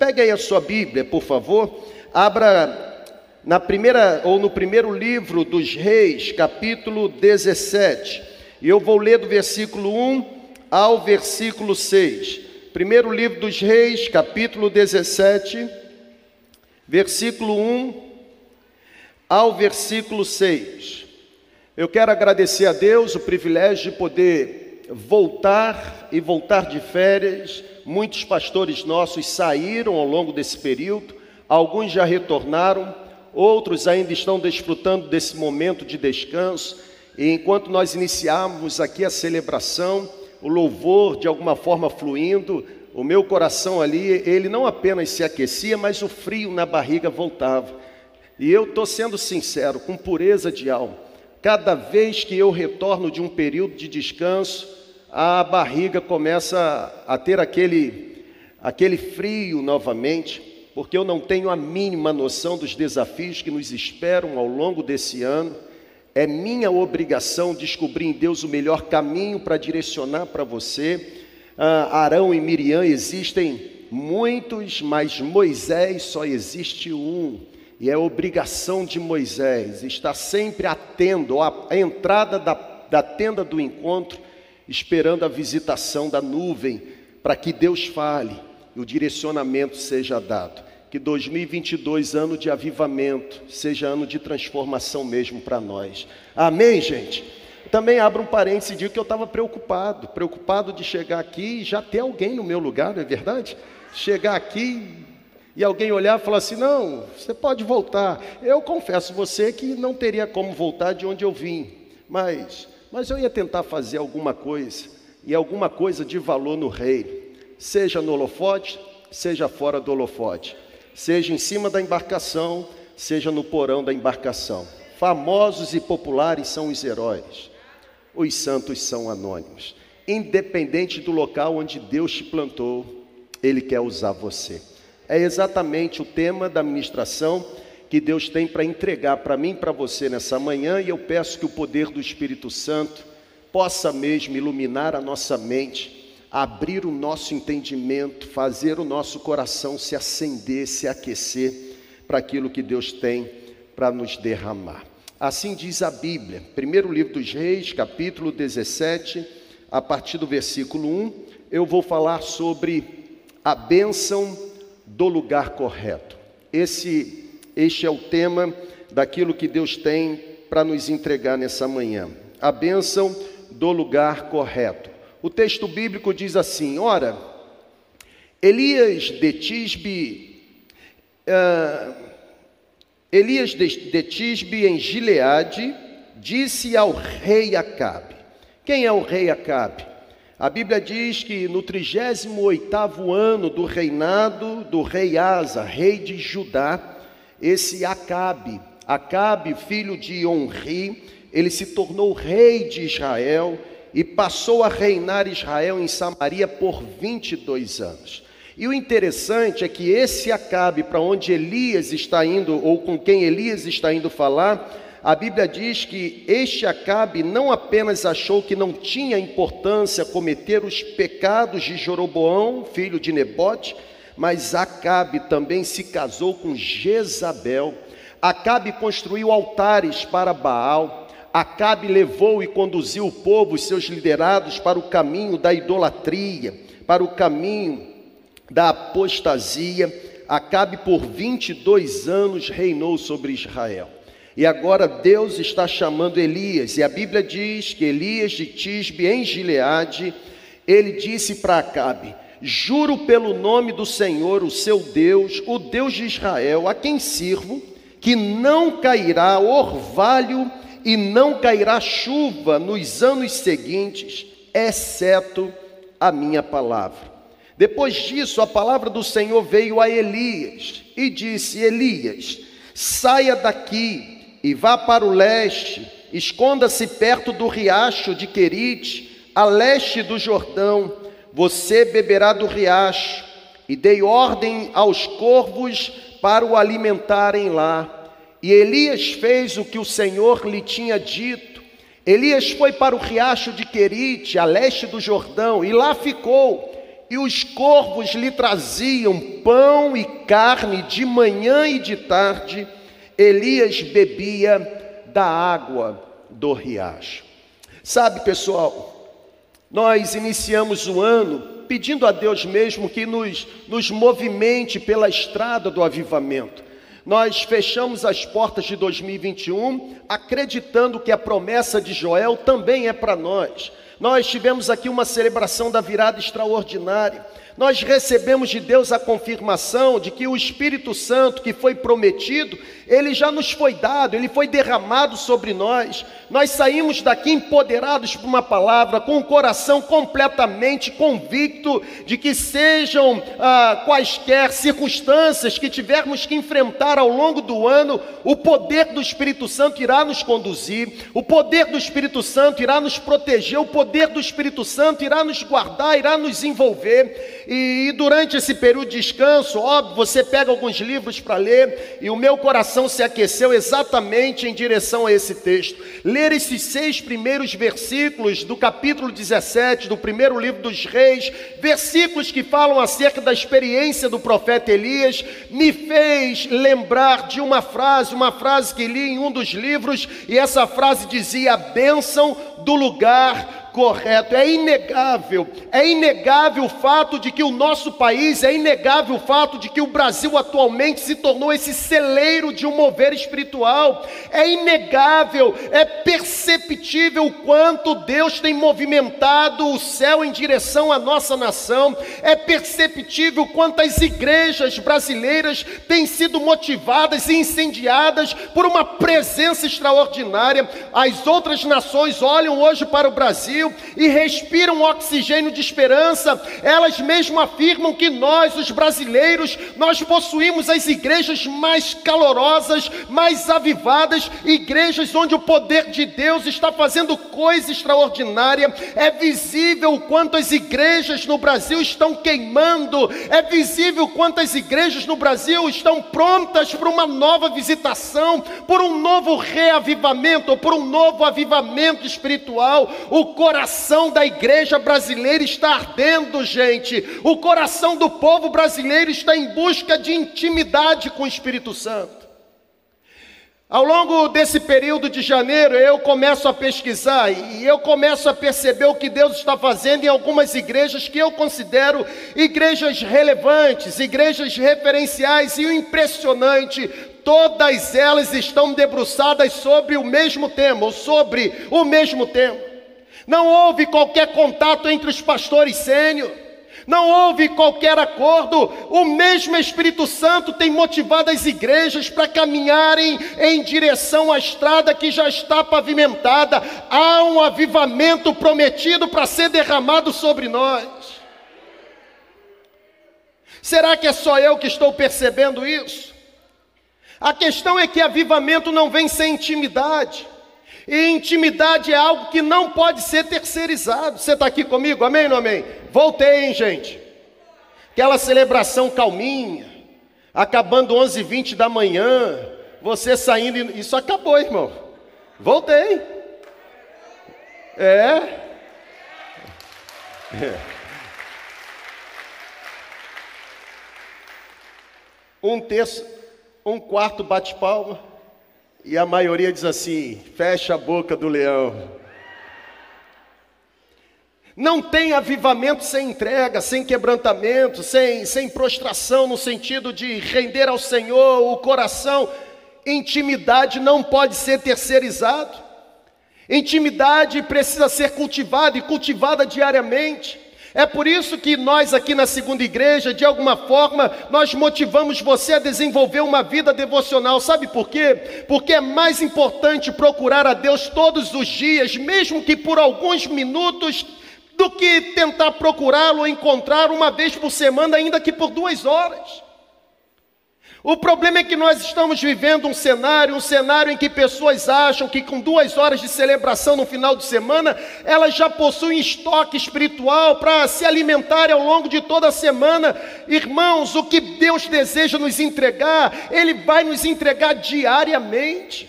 Pegue aí a sua Bíblia, por favor. Abra na primeira ou no primeiro livro dos Reis, capítulo 17. E eu vou ler do versículo 1 ao versículo 6. Primeiro livro dos Reis, capítulo 17, versículo 1 ao versículo 6. Eu quero agradecer a Deus o privilégio de poder voltar e voltar de férias. Muitos pastores nossos saíram ao longo desse período, alguns já retornaram, outros ainda estão desfrutando desse momento de descanso. E enquanto nós iniciamos aqui a celebração, o louvor de alguma forma fluindo, o meu coração ali, ele não apenas se aquecia, mas o frio na barriga voltava. E eu estou sendo sincero, com pureza de alma Cada vez que eu retorno de um período de descanso, a barriga começa a ter aquele, aquele frio novamente, porque eu não tenho a mínima noção dos desafios que nos esperam ao longo desse ano. É minha obrigação descobrir em Deus o melhor caminho para direcionar para você. Ah, Arão e Miriam existem muitos, mas Moisés só existe um. E é obrigação de Moisés estar sempre atento à entrada da, da tenda do encontro, esperando a visitação da nuvem, para que Deus fale e o direcionamento seja dado. Que 2022, ano de avivamento, seja ano de transformação mesmo para nós. Amém, gente? Também abro um parênteses e digo que eu estava preocupado, preocupado de chegar aqui e já ter alguém no meu lugar, não é verdade? Chegar aqui, e alguém olhar e falar assim: não, você pode voltar. Eu confesso você que não teria como voltar de onde eu vim, mas, mas eu ia tentar fazer alguma coisa, e alguma coisa de valor no reino, seja no holofote, seja fora do holofote, seja em cima da embarcação, seja no porão da embarcação. Famosos e populares são os heróis, os santos são anônimos. Independente do local onde Deus te plantou, Ele quer usar você é exatamente o tema da ministração que Deus tem para entregar para mim e para você nessa manhã, e eu peço que o poder do Espírito Santo possa mesmo iluminar a nossa mente, abrir o nosso entendimento, fazer o nosso coração se acender, se aquecer para aquilo que Deus tem para nos derramar. Assim diz a Bíblia, primeiro livro dos Reis, capítulo 17, a partir do versículo 1, eu vou falar sobre a bênção do lugar correto. Esse, este é o tema daquilo que Deus tem para nos entregar nessa manhã. A bênção do lugar correto. O texto bíblico diz assim: ora, Elias de Tisbe, uh, Elias de, de Tisbe em Gileade, disse ao rei Acabe. Quem é o rei Acabe? A Bíblia diz que no 38º ano do reinado do rei Asa, rei de Judá, esse Acabe, Acabe, filho de Onri, ele se tornou rei de Israel e passou a reinar Israel em Samaria por 22 anos. E o interessante é que esse Acabe, para onde Elias está indo, ou com quem Elias está indo falar, a Bíblia diz que este Acabe não apenas achou que não tinha importância cometer os pecados de Jeroboão, filho de Nebote, mas Acabe também se casou com Jezabel. Acabe construiu altares para Baal. Acabe levou e conduziu o povo, seus liderados, para o caminho da idolatria, para o caminho da apostasia. Acabe por 22 anos reinou sobre Israel. E agora Deus está chamando Elias, e a Bíblia diz que Elias de Tisbe, em Gileade, ele disse para Acabe: Juro pelo nome do Senhor, o seu Deus, o Deus de Israel, a quem sirvo, que não cairá orvalho e não cairá chuva nos anos seguintes, exceto a minha palavra. Depois disso, a palavra do Senhor veio a Elias e disse: Elias, saia daqui e vá para o leste, esconda-se perto do riacho de Querite, a leste do Jordão, você beberá do riacho, e dei ordem aos corvos para o alimentarem lá. E Elias fez o que o Senhor lhe tinha dito. Elias foi para o riacho de Querite, a leste do Jordão, e lá ficou. e os corvos lhe traziam pão e carne de manhã e de tarde, Elias bebia da água do riacho. Sabe, pessoal, nós iniciamos o ano pedindo a Deus mesmo que nos, nos movimente pela estrada do avivamento. Nós fechamos as portas de 2021 acreditando que a promessa de Joel também é para nós. Nós tivemos aqui uma celebração da virada extraordinária. Nós recebemos de Deus a confirmação de que o Espírito Santo que foi prometido, ele já nos foi dado, ele foi derramado sobre nós. Nós saímos daqui empoderados por uma palavra, com o coração completamente convicto de que sejam ah, quaisquer circunstâncias que tivermos que enfrentar ao longo do ano, o poder do Espírito Santo irá nos conduzir, o poder do Espírito Santo irá nos proteger, o poder do Espírito Santo irá nos guardar, irá nos envolver. E, e durante esse período de descanso, óbvio, você pega alguns livros para ler, e o meu coração se aqueceu exatamente em direção a esse texto. Ler esses seis primeiros versículos do capítulo 17 do primeiro livro dos Reis, versículos que falam acerca da experiência do profeta Elias, me fez lembrar de uma frase, uma frase que li em um dos livros, e essa frase dizia: a bênção do lugar correto. É inegável, é inegável o fato de que o nosso país, é inegável o fato de que o Brasil atualmente se tornou esse celeiro de um mover espiritual. É inegável, é perceptível o quanto Deus tem movimentado o céu em direção à nossa nação. É perceptível quantas igrejas brasileiras têm sido motivadas e incendiadas por uma presença extraordinária. As outras nações olham hoje para o Brasil Brasil e respiram oxigênio de esperança, elas mesmo afirmam que nós, os brasileiros, nós possuímos as igrejas mais calorosas, mais avivadas, igrejas onde o poder de Deus está fazendo coisa extraordinária. É visível o quanto as igrejas no Brasil estão queimando, é visível o quanto as igrejas no Brasil estão prontas para uma nova visitação, por um novo reavivamento, por um novo avivamento espiritual. O coração da igreja brasileira está ardendo, gente. O coração do povo brasileiro está em busca de intimidade com o Espírito Santo. Ao longo desse período de janeiro, eu começo a pesquisar e eu começo a perceber o que Deus está fazendo em algumas igrejas que eu considero igrejas relevantes, igrejas referenciais, e o impressionante, todas elas estão debruçadas sobre o mesmo tema, ou sobre o mesmo tema. Não houve qualquer contato entre os pastores sênior. Não houve qualquer acordo. O mesmo Espírito Santo tem motivado as igrejas para caminharem em direção à estrada que já está pavimentada. Há um avivamento prometido para ser derramado sobre nós. Será que é só eu que estou percebendo isso? A questão é que avivamento não vem sem intimidade. E intimidade é algo que não pode ser terceirizado. Você está aqui comigo? Amém ou não amém? Voltei, hein, gente? Aquela celebração calminha, acabando 11h20 da manhã, você saindo, isso acabou, irmão. Voltei. É. é. Um terço, um quarto bate palma. E a maioria diz assim: fecha a boca do leão. Não tem avivamento sem entrega, sem quebrantamento, sem, sem prostração, no sentido de render ao Senhor o coração. Intimidade não pode ser terceirizado. Intimidade precisa ser cultivada e cultivada diariamente. É por isso que nós aqui na segunda igreja, de alguma forma, nós motivamos você a desenvolver uma vida devocional. Sabe por quê? Porque é mais importante procurar a Deus todos os dias, mesmo que por alguns minutos, do que tentar procurá-lo encontrar uma vez por semana, ainda que por duas horas. O problema é que nós estamos vivendo um cenário, um cenário em que pessoas acham que com duas horas de celebração no final de semana, elas já possuem estoque espiritual para se alimentarem ao longo de toda a semana. Irmãos, o que Deus deseja nos entregar, Ele vai nos entregar diariamente.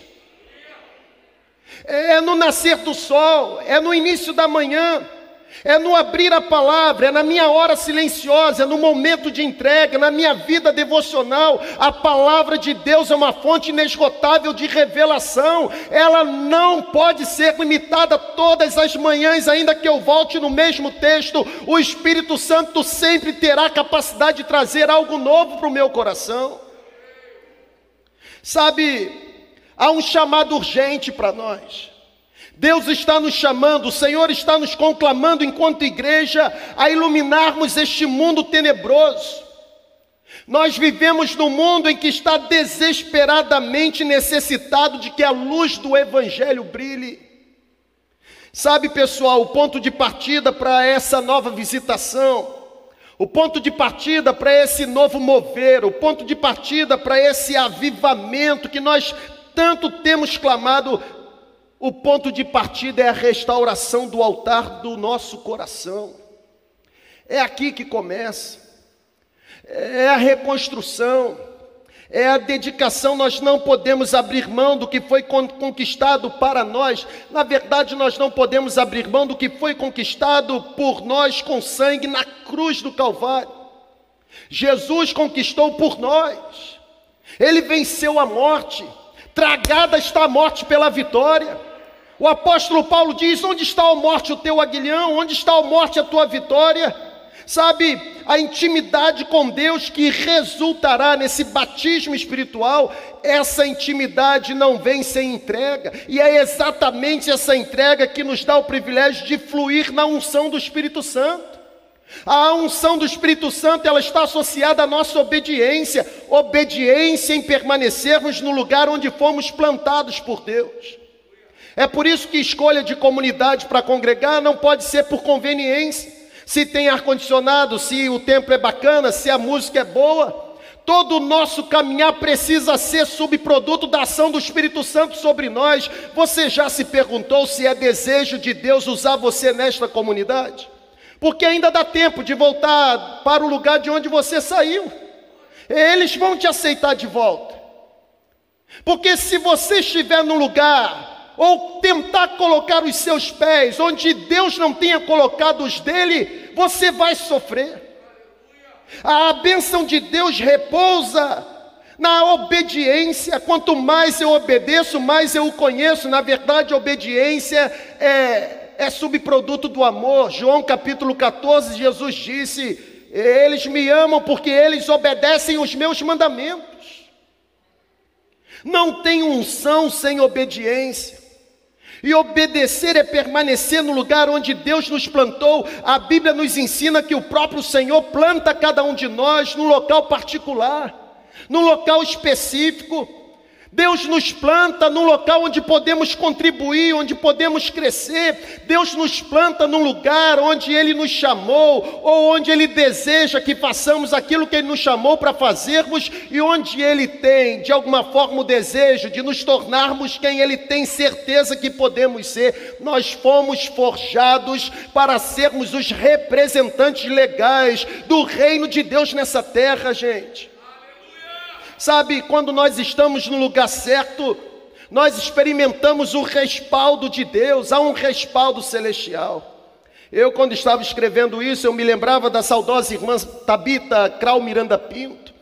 É no nascer do sol, é no início da manhã, é no abrir a palavra, é na minha hora silenciosa, é no momento de entrega, na minha vida devocional. A palavra de Deus é uma fonte inesgotável de revelação, ela não pode ser limitada todas as manhãs, ainda que eu volte no mesmo texto. O Espírito Santo sempre terá capacidade de trazer algo novo para o meu coração. Sabe, há um chamado urgente para nós. Deus está nos chamando, o Senhor está nos conclamando enquanto igreja a iluminarmos este mundo tenebroso. Nós vivemos num mundo em que está desesperadamente necessitado de que a luz do Evangelho brilhe. Sabe, pessoal, o ponto de partida para essa nova visitação, o ponto de partida para esse novo mover, o ponto de partida para esse avivamento que nós tanto temos clamado o ponto de partida é a restauração do altar do nosso coração. É aqui que começa. É a reconstrução. É a dedicação. Nós não podemos abrir mão do que foi conquistado para nós. Na verdade, nós não podemos abrir mão do que foi conquistado por nós com sangue na cruz do Calvário. Jesus conquistou por nós. Ele venceu a morte. Tragada está a morte pela vitória. O apóstolo Paulo diz: Onde está a morte o teu aguilhão? Onde está a morte a tua vitória? Sabe, a intimidade com Deus que resultará nesse batismo espiritual, essa intimidade não vem sem entrega, e é exatamente essa entrega que nos dá o privilégio de fluir na unção do Espírito Santo. A unção do Espírito Santo, ela está associada à nossa obediência, obediência em permanecermos no lugar onde fomos plantados por Deus. É por isso que escolha de comunidade para congregar não pode ser por conveniência. Se tem ar-condicionado, se o templo é bacana, se a música é boa. Todo o nosso caminhar precisa ser subproduto da ação do Espírito Santo sobre nós. Você já se perguntou se é desejo de Deus usar você nesta comunidade? Porque ainda dá tempo de voltar para o lugar de onde você saiu. Eles vão te aceitar de volta. Porque se você estiver num lugar ou tentar colocar os seus pés onde Deus não tenha colocado os dele, você vai sofrer. A bênção de Deus repousa na obediência. Quanto mais eu obedeço, mais eu o conheço. Na verdade, a obediência é, é subproduto do amor. João capítulo 14, Jesus disse: Eles me amam porque eles obedecem os meus mandamentos. Não tem unção sem obediência. E obedecer é permanecer no lugar onde Deus nos plantou. A Bíblia nos ensina que o próprio Senhor planta cada um de nós num local particular, num local específico. Deus nos planta num local onde podemos contribuir, onde podemos crescer. Deus nos planta num lugar onde Ele nos chamou, ou onde Ele deseja que façamos aquilo que Ele nos chamou para fazermos, e onde Ele tem, de alguma forma, o desejo de nos tornarmos quem Ele tem certeza que podemos ser. Nós fomos forjados para sermos os representantes legais do reino de Deus nessa terra, gente. Sabe, quando nós estamos no lugar certo, nós experimentamos o respaldo de Deus, há um respaldo celestial. Eu, quando estava escrevendo isso, eu me lembrava da saudosa irmã Tabita Krau Miranda Pinto,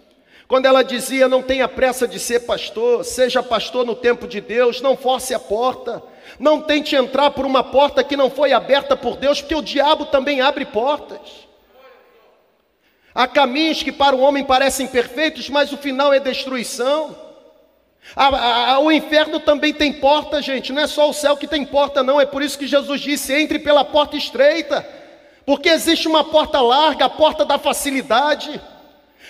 quando ela dizia: Não tenha pressa de ser pastor, seja pastor no tempo de Deus, não force a porta, não tente entrar por uma porta que não foi aberta por Deus, porque o diabo também abre portas. Há caminhos que para o homem parecem perfeitos, mas o final é destruição. A, a, o inferno também tem porta, gente. Não é só o céu que tem porta, não. É por isso que Jesus disse: entre pela porta estreita. Porque existe uma porta larga, a porta da facilidade,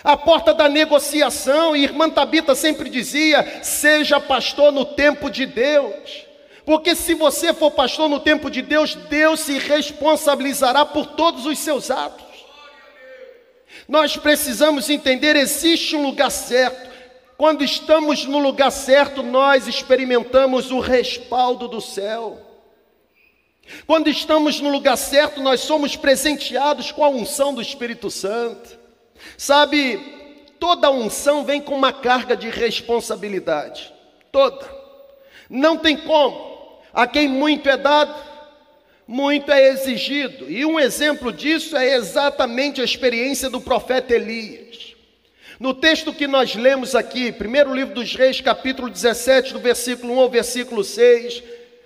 a porta da negociação. E irmã Tabita sempre dizia: seja pastor no tempo de Deus. Porque se você for pastor no tempo de Deus, Deus se responsabilizará por todos os seus atos. Nós precisamos entender: existe um lugar certo. Quando estamos no lugar certo, nós experimentamos o respaldo do céu. Quando estamos no lugar certo, nós somos presenteados com a unção do Espírito Santo. Sabe, toda unção vem com uma carga de responsabilidade. Toda. Não tem como. A quem muito é dado, muito é exigido. E um exemplo disso é exatamente a experiência do profeta Elias. No texto que nós lemos aqui, primeiro livro dos Reis, capítulo 17, do versículo 1 ao versículo 6,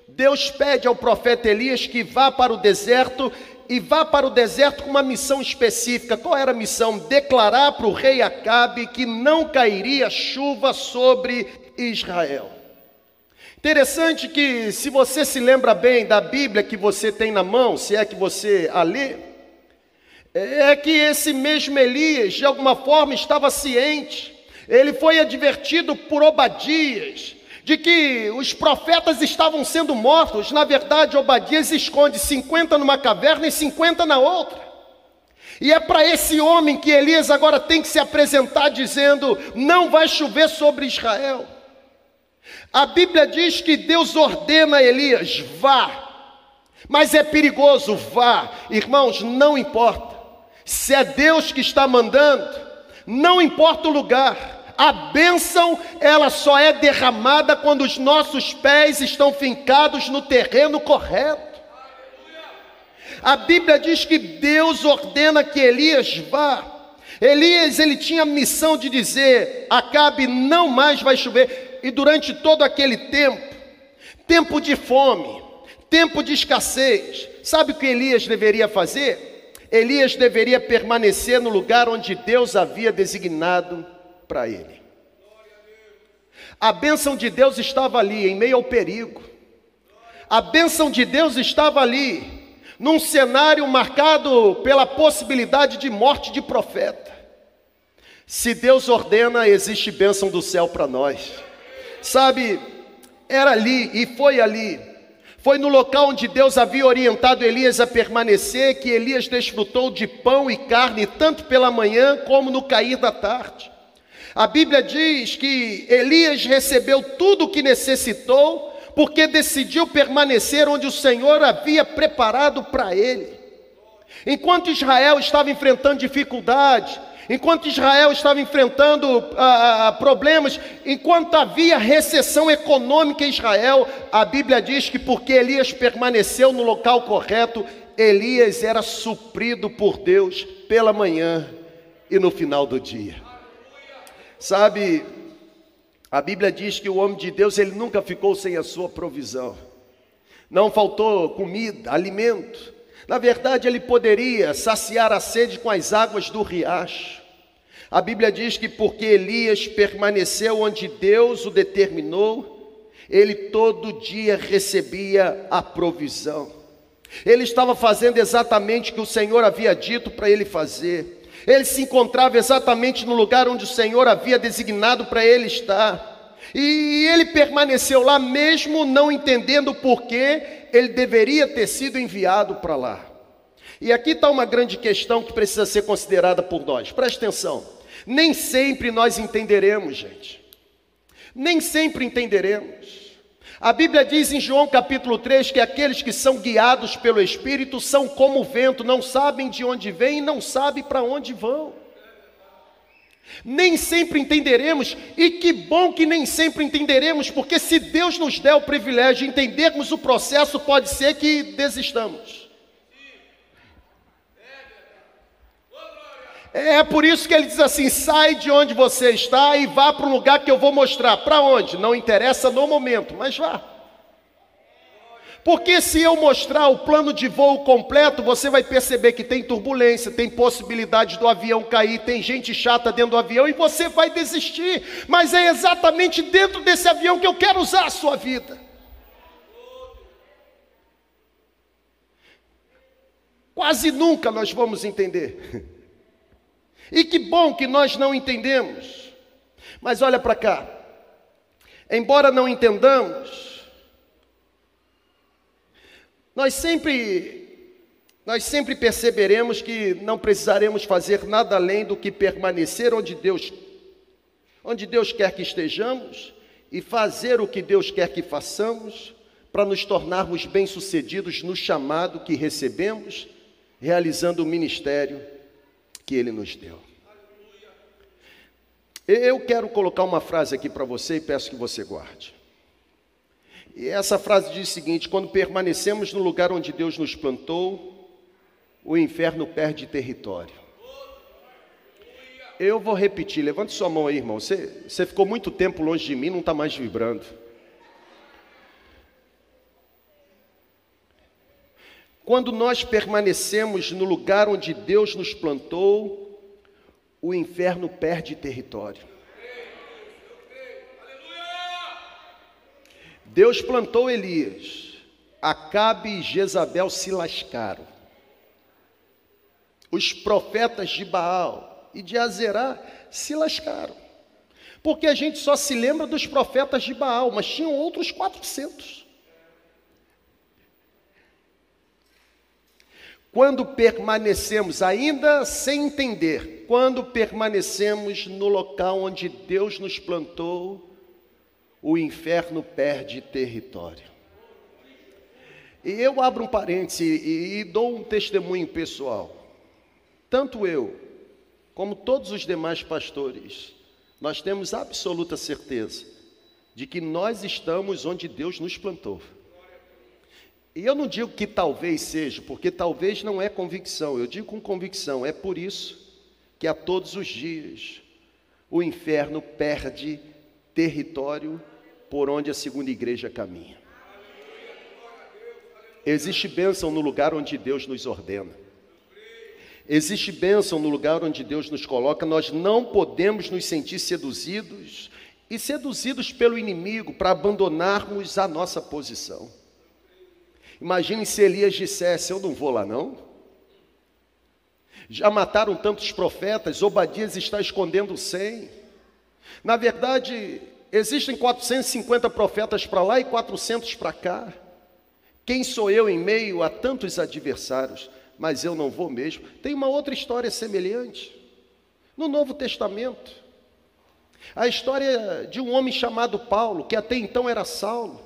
Deus pede ao profeta Elias que vá para o deserto e vá para o deserto com uma missão específica. Qual era a missão? Declarar para o rei Acabe que não cairia chuva sobre Israel. Interessante que, se você se lembra bem da Bíblia que você tem na mão, se é que você a lê, é que esse mesmo Elias, de alguma forma, estava ciente, ele foi advertido por Obadias, de que os profetas estavam sendo mortos. Na verdade, Obadias esconde 50 numa caverna e 50 na outra. E é para esse homem que Elias agora tem que se apresentar dizendo: não vai chover sobre Israel. A Bíblia diz que Deus ordena a Elias: vá. Mas é perigoso, vá. Irmãos, não importa. Se é Deus que está mandando, não importa o lugar. A bênção, ela só é derramada quando os nossos pés estão fincados no terreno correto. A Bíblia diz que Deus ordena que Elias vá. Elias, ele tinha a missão de dizer: Acabe não mais vai chover e durante todo aquele tempo, tempo de fome, tempo de escassez, sabe o que Elias deveria fazer? Elias deveria permanecer no lugar onde Deus havia designado para ele. A bênção de Deus estava ali, em meio ao perigo. A bênção de Deus estava ali, num cenário marcado pela possibilidade de morte de profeta. Se Deus ordena, existe bênção do céu para nós. Sabe, era ali e foi ali. Foi no local onde Deus havia orientado Elias a permanecer que Elias desfrutou de pão e carne tanto pela manhã como no cair da tarde. A Bíblia diz que Elias recebeu tudo o que necessitou porque decidiu permanecer onde o Senhor havia preparado para ele. Enquanto Israel estava enfrentando dificuldade, enquanto Israel estava enfrentando ah, ah, problemas, enquanto havia recessão econômica em Israel, a Bíblia diz que porque Elias permaneceu no local correto, Elias era suprido por Deus pela manhã e no final do dia. Sabe, a Bíblia diz que o homem de Deus ele nunca ficou sem a sua provisão. Não faltou comida, alimento. Na verdade, ele poderia saciar a sede com as águas do riacho. A Bíblia diz que porque Elias permaneceu onde Deus o determinou, ele todo dia recebia a provisão. Ele estava fazendo exatamente o que o Senhor havia dito para ele fazer. Ele se encontrava exatamente no lugar onde o Senhor havia designado para ele estar. E ele permaneceu lá mesmo não entendendo por que ele deveria ter sido enviado para lá. E aqui está uma grande questão que precisa ser considerada por nós. Preste atenção. Nem sempre nós entenderemos, gente. Nem sempre entenderemos. A Bíblia diz em João capítulo 3 que aqueles que são guiados pelo Espírito são como o vento, não sabem de onde vêm e não sabem para onde vão. Nem sempre entenderemos, e que bom que nem sempre entenderemos, porque se Deus nos der o privilégio de entendermos o processo, pode ser que desistamos. É por isso que ele diz assim: sai de onde você está e vá para um lugar que eu vou mostrar. Para onde? Não interessa no momento, mas vá. Porque se eu mostrar o plano de voo completo, você vai perceber que tem turbulência, tem possibilidade do avião cair, tem gente chata dentro do avião e você vai desistir. Mas é exatamente dentro desse avião que eu quero usar a sua vida. Quase nunca nós vamos entender. E que bom que nós não entendemos. Mas olha para cá. Embora não entendamos, nós sempre nós sempre perceberemos que não precisaremos fazer nada além do que permanecer onde Deus onde Deus quer que estejamos e fazer o que Deus quer que façamos para nos tornarmos bem-sucedidos no chamado que recebemos, realizando o ministério que ele nos deu. Eu quero colocar uma frase aqui para você e peço que você guarde. E essa frase diz o seguinte: quando permanecemos no lugar onde Deus nos plantou, o inferno perde território. Eu vou repetir, levante sua mão aí, irmão. Você, você ficou muito tempo longe de mim, não está mais vibrando. Quando nós permanecemos no lugar onde Deus nos plantou, o inferno perde território. Deus plantou Elias, Acabe e Jezabel se lascaram. Os profetas de Baal e de Azerá se lascaram. Porque a gente só se lembra dos profetas de Baal, mas tinham outros 400. Quando permanecemos, ainda sem entender, quando permanecemos no local onde Deus nos plantou, o inferno perde território. E eu abro um parêntese e, e dou um testemunho pessoal. Tanto eu, como todos os demais pastores, nós temos absoluta certeza de que nós estamos onde Deus nos plantou. E eu não digo que talvez seja, porque talvez não é convicção, eu digo com convicção, é por isso que a todos os dias o inferno perde território por onde a segunda igreja caminha. Existe bênção no lugar onde Deus nos ordena. Existe bênção no lugar onde Deus nos coloca, nós não podemos nos sentir seduzidos e seduzidos pelo inimigo para abandonarmos a nossa posição. Imagine se Elias dissesse: Eu não vou lá, não. Já mataram tantos profetas, Obadias está escondendo cem. Na verdade, existem 450 profetas para lá e 400 para cá. Quem sou eu em meio a tantos adversários? mas eu não vou mesmo. Tem uma outra história semelhante no Novo Testamento. A história de um homem chamado Paulo, que até então era Saulo.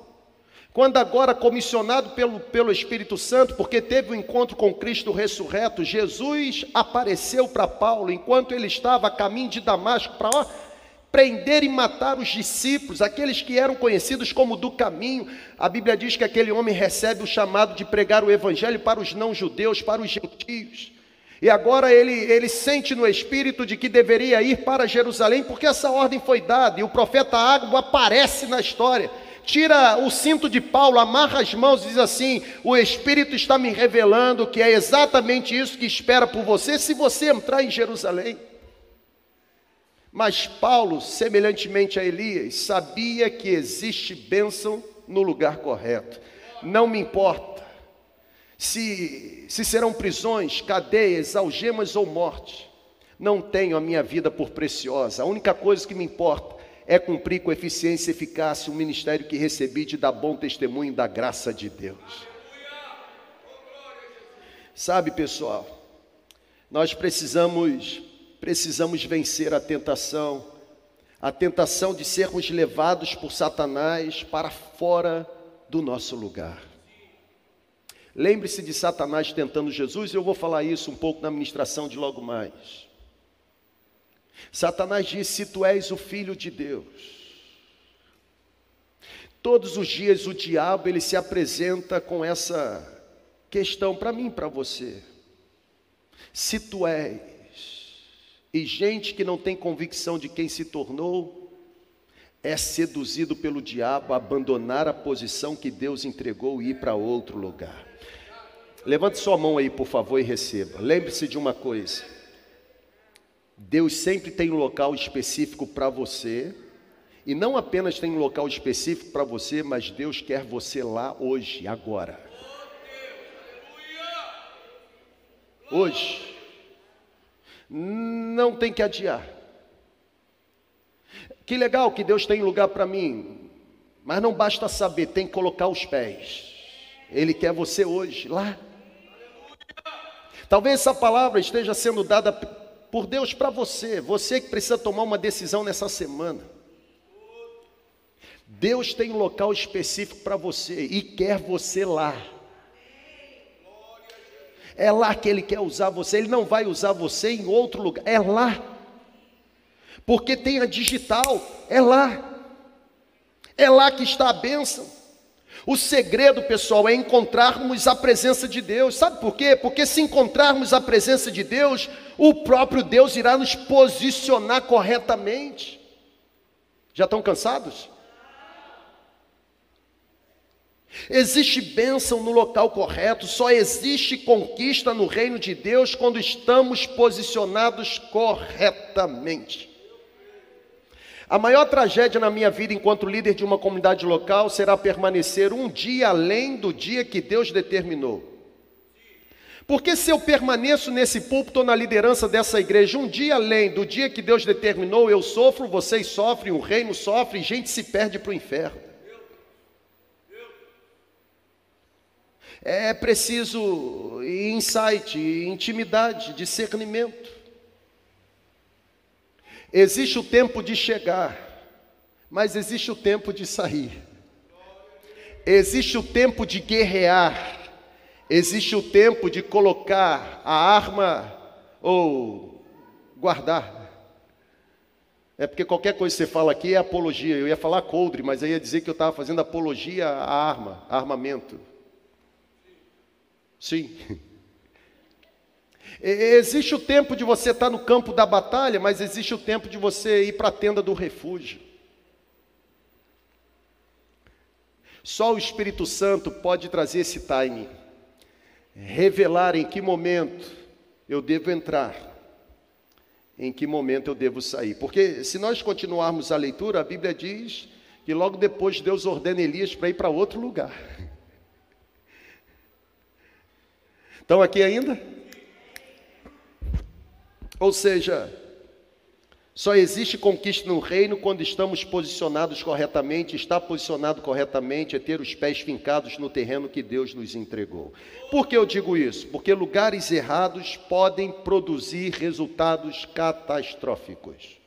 Quando agora comissionado pelo, pelo Espírito Santo, porque teve um encontro com Cristo ressurreto, Jesus apareceu para Paulo enquanto ele estava a caminho de Damasco para prender e matar os discípulos, aqueles que eram conhecidos como do caminho. A Bíblia diz que aquele homem recebe o chamado de pregar o evangelho para os não-judeus, para os gentios. E agora ele, ele sente no espírito de que deveria ir para Jerusalém, porque essa ordem foi dada, e o profeta Ágabo aparece na história. Tira o cinto de Paulo, amarra as mãos e diz assim: O Espírito está me revelando que é exatamente isso que espera por você se você entrar em Jerusalém. Mas Paulo, semelhantemente a Elias, sabia que existe bênção no lugar correto. Não me importa se, se serão prisões, cadeias, algemas ou morte. Não tenho a minha vida por preciosa. A única coisa que me importa é cumprir com eficiência e eficácia o ministério que recebi de dar bom testemunho da graça de Deus. Sabe, pessoal, nós precisamos precisamos vencer a tentação, a tentação de sermos levados por Satanás para fora do nosso lugar. Lembre-se de Satanás tentando Jesus, eu vou falar isso um pouco na ministração de logo mais. Satanás disse: Se tu és o filho de Deus, todos os dias o diabo ele se apresenta com essa questão para mim, para você. Se tu és e gente que não tem convicção de quem se tornou, é seduzido pelo diabo a abandonar a posição que Deus entregou e ir para outro lugar. Levante sua mão aí, por favor, e receba. Lembre-se de uma coisa: Deus sempre tem um local específico para você, e não apenas tem um local específico para você, mas Deus quer você lá hoje, agora. Hoje não tem que adiar. Que legal que Deus tem lugar para mim, mas não basta saber, tem que colocar os pés. Ele quer você hoje, lá. Talvez essa palavra esteja sendo dada por Deus para você, você que precisa tomar uma decisão nessa semana. Deus tem um local específico para você e quer você lá. É lá que Ele quer usar você. Ele não vai usar você em outro lugar. É lá. Porque tem a digital. É lá. É lá que está a bênção. O segredo, pessoal, é encontrarmos a presença de Deus. Sabe por quê? Porque se encontrarmos a presença de Deus, o próprio Deus irá nos posicionar corretamente. Já estão cansados? Existe bênção no local correto, só existe conquista no reino de Deus quando estamos posicionados corretamente. A maior tragédia na minha vida enquanto líder de uma comunidade local será permanecer um dia além do dia que Deus determinou. Porque se eu permaneço nesse púlpito na liderança dessa igreja um dia além do dia que Deus determinou, eu sofro, vocês sofrem, o reino sofre, gente se perde para o inferno. É preciso insight, intimidade, discernimento. Existe o tempo de chegar, mas existe o tempo de sair. Existe o tempo de guerrear, existe o tempo de colocar a arma ou guardar. É porque qualquer coisa que você fala aqui é apologia. Eu ia falar coldre, mas aí ia dizer que eu estava fazendo apologia à arma, armamento. Sim. Existe o tempo de você estar no campo da batalha, mas existe o tempo de você ir para a tenda do refúgio. Só o Espírito Santo pode trazer esse timing, revelar em que momento eu devo entrar, em que momento eu devo sair. Porque se nós continuarmos a leitura, a Bíblia diz que logo depois Deus ordena Elias para ir para outro lugar. Estão aqui ainda? Ou seja, só existe conquista no reino quando estamos posicionados corretamente. Estar posicionado corretamente é ter os pés fincados no terreno que Deus nos entregou. Por que eu digo isso? Porque lugares errados podem produzir resultados catastróficos.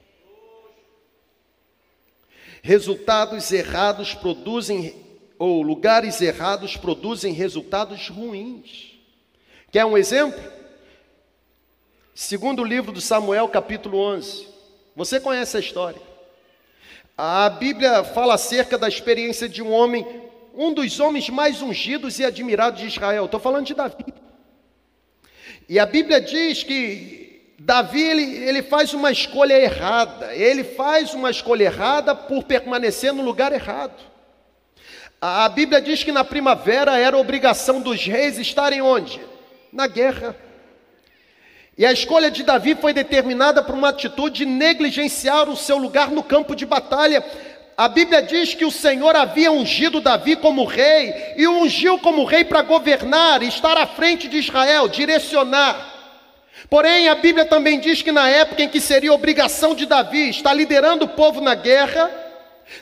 Resultados errados produzem, ou lugares errados produzem resultados ruins. Quer um exemplo? Segundo livro do Samuel, capítulo 11. Você conhece a história. A Bíblia fala acerca da experiência de um homem, um dos homens mais ungidos e admirados de Israel. Estou falando de Davi. E a Bíblia diz que Davi ele, ele faz uma escolha errada. Ele faz uma escolha errada por permanecer no lugar errado. A Bíblia diz que na primavera era obrigação dos reis estarem onde? Na guerra. E a escolha de Davi foi determinada por uma atitude de negligenciar o seu lugar no campo de batalha. A Bíblia diz que o Senhor havia ungido Davi como rei e o ungiu como rei para governar, estar à frente de Israel, direcionar. Porém, a Bíblia também diz que na época em que seria obrigação de Davi estar liderando o povo na guerra,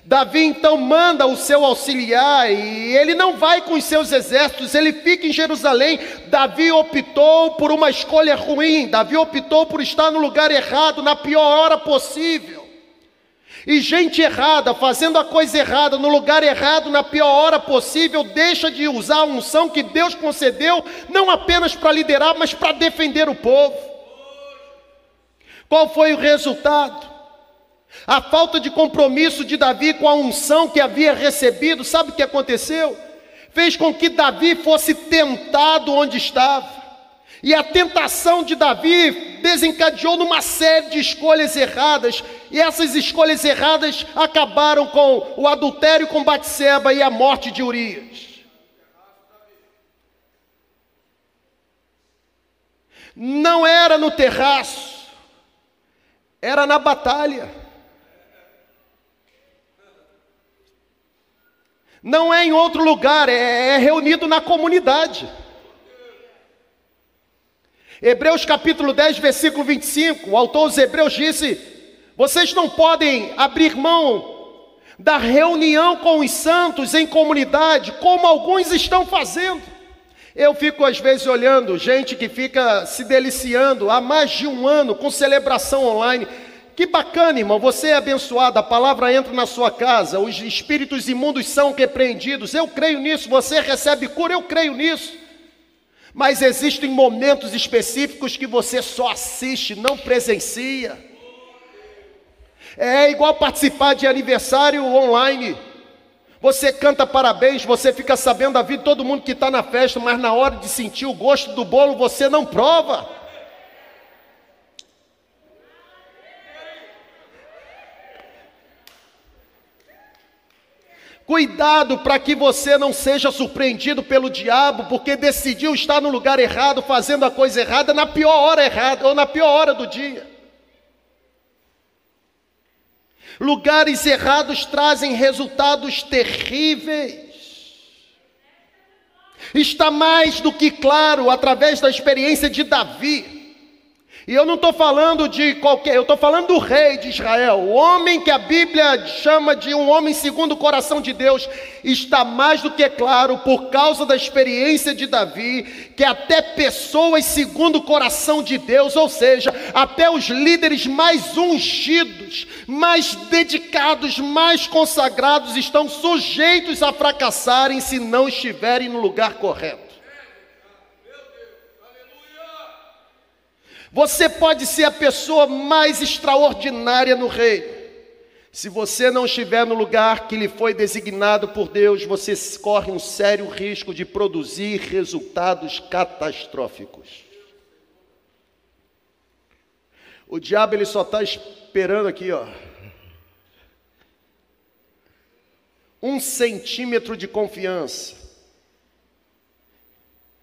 Davi então manda o seu auxiliar e ele não vai com os seus exércitos, ele fica em Jerusalém. Davi optou por uma escolha ruim, Davi optou por estar no lugar errado, na pior hora possível. E gente errada, fazendo a coisa errada, no lugar errado, na pior hora possível, deixa de usar a unção que Deus concedeu, não apenas para liderar, mas para defender o povo. Qual foi o resultado? A falta de compromisso de Davi com a unção que havia recebido, sabe o que aconteceu? Fez com que Davi fosse tentado onde estava. E a tentação de Davi desencadeou numa série de escolhas erradas, e essas escolhas erradas acabaram com o adultério com Batseba e a morte de Urias. Não era no terraço, era na batalha. Não é em outro lugar, é, é reunido na comunidade. Hebreus capítulo 10, versículo 25, o autor dos Hebreus disse: Vocês não podem abrir mão da reunião com os santos em comunidade, como alguns estão fazendo. Eu fico às vezes olhando gente que fica se deliciando há mais de um ano com celebração online. Que bacana, irmão, você é abençoado, a palavra entra na sua casa, os espíritos imundos são repreendidos. Eu creio nisso, você recebe cura, eu creio nisso. Mas existem momentos específicos que você só assiste, não presencia. É igual participar de aniversário online. Você canta parabéns, você fica sabendo da vida de todo mundo que está na festa, mas na hora de sentir o gosto do bolo você não prova. Cuidado para que você não seja surpreendido pelo diabo, porque decidiu estar no lugar errado, fazendo a coisa errada na pior hora errada ou na pior hora do dia. Lugares errados trazem resultados terríveis. Está mais do que claro através da experiência de Davi. E eu não estou falando de qualquer, eu estou falando do rei de Israel, o homem que a Bíblia chama de um homem segundo o coração de Deus, está mais do que claro, por causa da experiência de Davi, que até pessoas segundo o coração de Deus, ou seja, até os líderes mais ungidos, mais dedicados, mais consagrados, estão sujeitos a fracassarem se não estiverem no lugar correto. Você pode ser a pessoa mais extraordinária no reino. Se você não estiver no lugar que lhe foi designado por Deus, você corre um sério risco de produzir resultados catastróficos. O diabo ele só está esperando aqui, ó. Um centímetro de confiança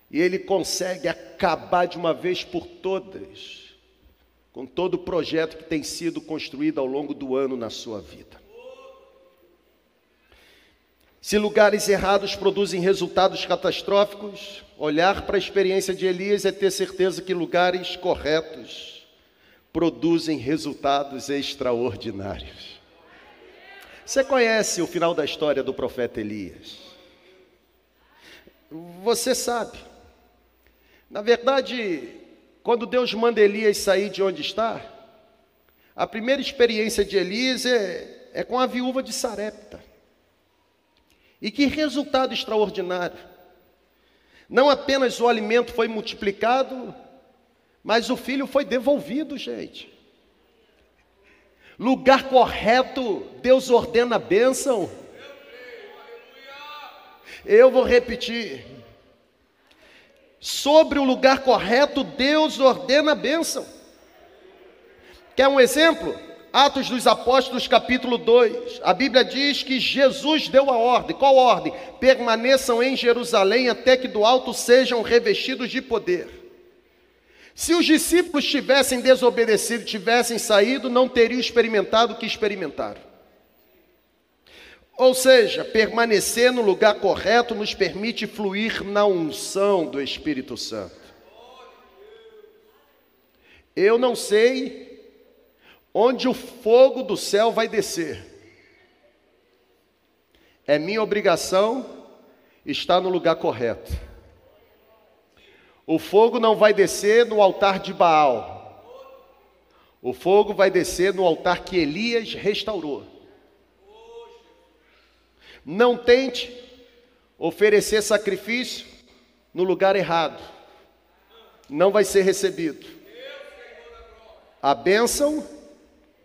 e ele consegue acabar de uma vez por todas com todo o projeto que tem sido construído ao longo do ano na sua vida. Se lugares errados produzem resultados catastróficos, olhar para a experiência de Elias é ter certeza que lugares corretos produzem resultados extraordinários. Você conhece o final da história do profeta Elias? Você sabe. Na verdade, quando Deus manda Elias sair de onde está, a primeira experiência de Elias é, é com a viúva de Sarepta. E que resultado extraordinário! Não apenas o alimento foi multiplicado, mas o filho foi devolvido, gente. Lugar correto, Deus ordena a bênção. Eu vou repetir. Sobre o lugar correto, Deus ordena a bênção. Quer um exemplo? Atos dos Apóstolos, capítulo 2. A Bíblia diz que Jesus deu a ordem. Qual ordem? Permaneçam em Jerusalém até que do alto sejam revestidos de poder. Se os discípulos tivessem desobedecido, tivessem saído, não teriam experimentado o que experimentaram. Ou seja, permanecer no lugar correto nos permite fluir na unção do Espírito Santo. Eu não sei onde o fogo do céu vai descer. É minha obrigação estar no lugar correto. O fogo não vai descer no altar de Baal. O fogo vai descer no altar que Elias restaurou. Não tente oferecer sacrifício no lugar errado. Não vai ser recebido. A bênção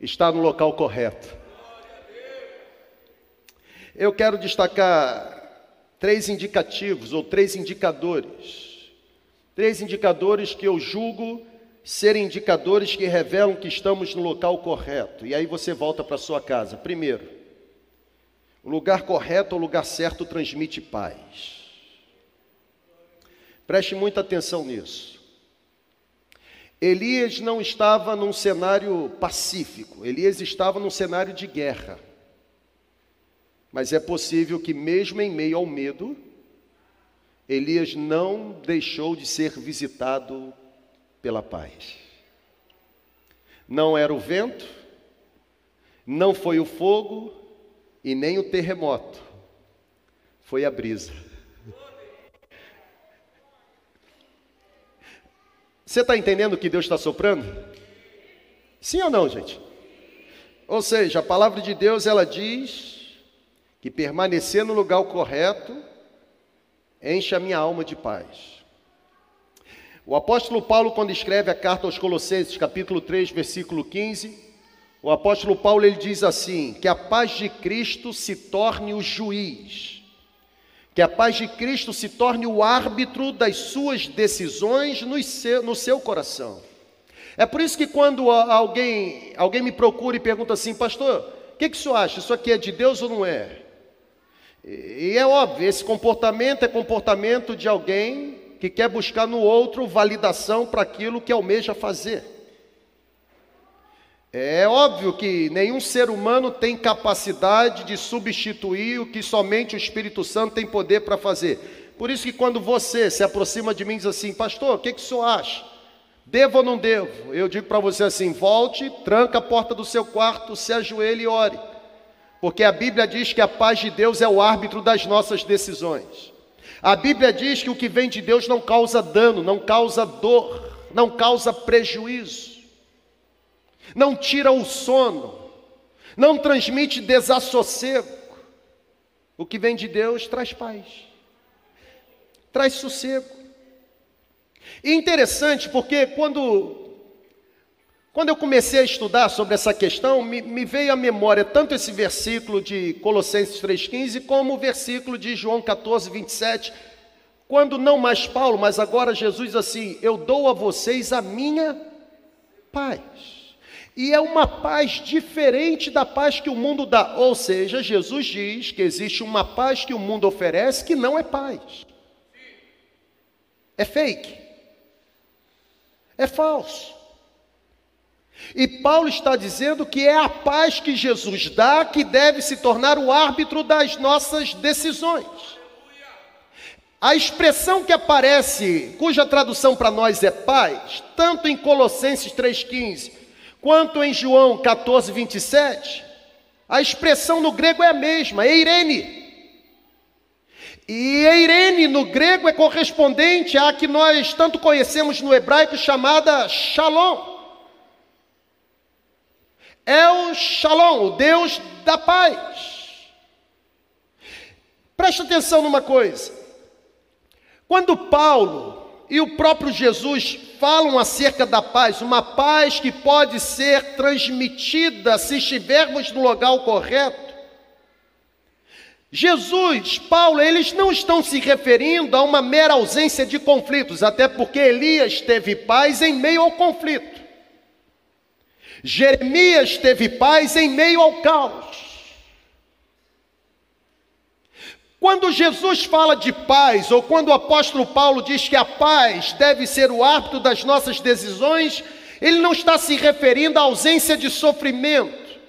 está no local correto. Eu quero destacar três indicativos ou três indicadores. Três indicadores que eu julgo serem indicadores que revelam que estamos no local correto. E aí você volta para sua casa. Primeiro, o lugar correto, o lugar certo transmite paz. Preste muita atenção nisso. Elias não estava num cenário pacífico, Elias estava num cenário de guerra. Mas é possível que, mesmo em meio ao medo, Elias não deixou de ser visitado pela paz. Não era o vento, não foi o fogo, e nem o terremoto, foi a brisa. Você está entendendo que Deus está soprando? Sim ou não, gente? Ou seja, a palavra de Deus ela diz que permanecer no lugar correto enche a minha alma de paz. O apóstolo Paulo, quando escreve a carta aos Colossenses, capítulo 3, versículo 15, o apóstolo Paulo ele diz assim: que a paz de Cristo se torne o juiz, que a paz de Cristo se torne o árbitro das suas decisões no seu, no seu coração. É por isso que quando alguém, alguém me procura e pergunta assim, pastor, o que, que o senhor acha? Isso aqui é de Deus ou não é? E é óbvio, esse comportamento é comportamento de alguém que quer buscar no outro validação para aquilo que almeja fazer. É óbvio que nenhum ser humano tem capacidade de substituir o que somente o Espírito Santo tem poder para fazer. Por isso que quando você se aproxima de mim e diz assim, pastor, o que, que o senhor acha? Devo ou não devo? Eu digo para você assim: volte, tranca a porta do seu quarto, se ajoelhe e ore. Porque a Bíblia diz que a paz de Deus é o árbitro das nossas decisões. A Bíblia diz que o que vem de Deus não causa dano, não causa dor, não causa prejuízo não tira o sono, não transmite desassossego. O que vem de Deus traz paz, traz sossego. E interessante porque quando, quando eu comecei a estudar sobre essa questão, me, me veio à memória tanto esse versículo de Colossenses 3,15 como o versículo de João 14, 27, quando não mais Paulo, mas agora Jesus assim, eu dou a vocês a minha paz. E é uma paz diferente da paz que o mundo dá. Ou seja, Jesus diz que existe uma paz que o mundo oferece que não é paz. É fake. É falso. E Paulo está dizendo que é a paz que Jesus dá que deve se tornar o árbitro das nossas decisões. A expressão que aparece, cuja tradução para nós é paz, tanto em Colossenses 3,15 Quanto em João 14, 27, a expressão no grego é a mesma, eirene. E eirene no grego é correspondente à que nós tanto conhecemos no hebraico chamada shalom. É o shalom, o Deus da paz. Preste atenção numa coisa. Quando Paulo e o próprio Jesus falam acerca da paz, uma paz que pode ser transmitida se estivermos no local correto. Jesus, Paulo, eles não estão se referindo a uma mera ausência de conflitos, até porque Elias teve paz em meio ao conflito. Jeremias teve paz em meio ao caos. Quando Jesus fala de paz, ou quando o apóstolo Paulo diz que a paz deve ser o árbitro das nossas decisões, ele não está se referindo à ausência de sofrimento,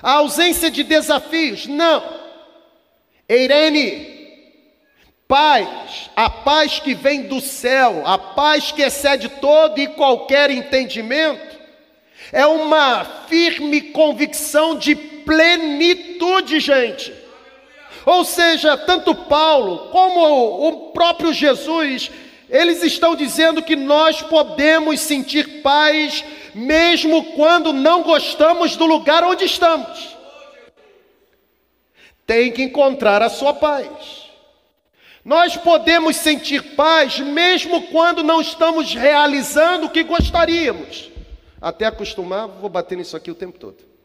à ausência de desafios, não. Eirene, paz, a paz que vem do céu, a paz que excede todo e qualquer entendimento, é uma firme convicção de plenitude, gente. Ou seja, tanto Paulo como o próprio Jesus, eles estão dizendo que nós podemos sentir paz mesmo quando não gostamos do lugar onde estamos. Tem que encontrar a sua paz. Nós podemos sentir paz mesmo quando não estamos realizando o que gostaríamos. Até acostumar, vou bater nisso aqui o tempo todo.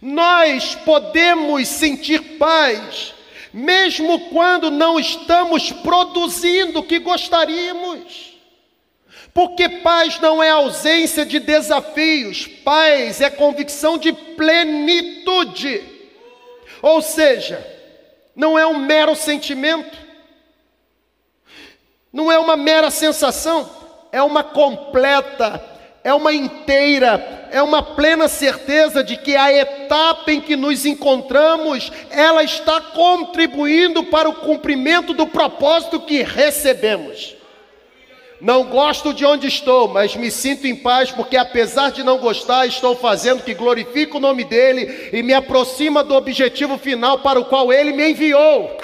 Nós podemos sentir paz, mesmo quando não estamos produzindo o que gostaríamos. Porque paz não é ausência de desafios, paz é convicção de plenitude. Ou seja, não é um mero sentimento, não é uma mera sensação, é uma completa é uma inteira, é uma plena certeza de que a etapa em que nos encontramos, ela está contribuindo para o cumprimento do propósito que recebemos. Não gosto de onde estou, mas me sinto em paz, porque apesar de não gostar, estou fazendo que glorifique o nome dEle e me aproxima do objetivo final para o qual Ele me enviou.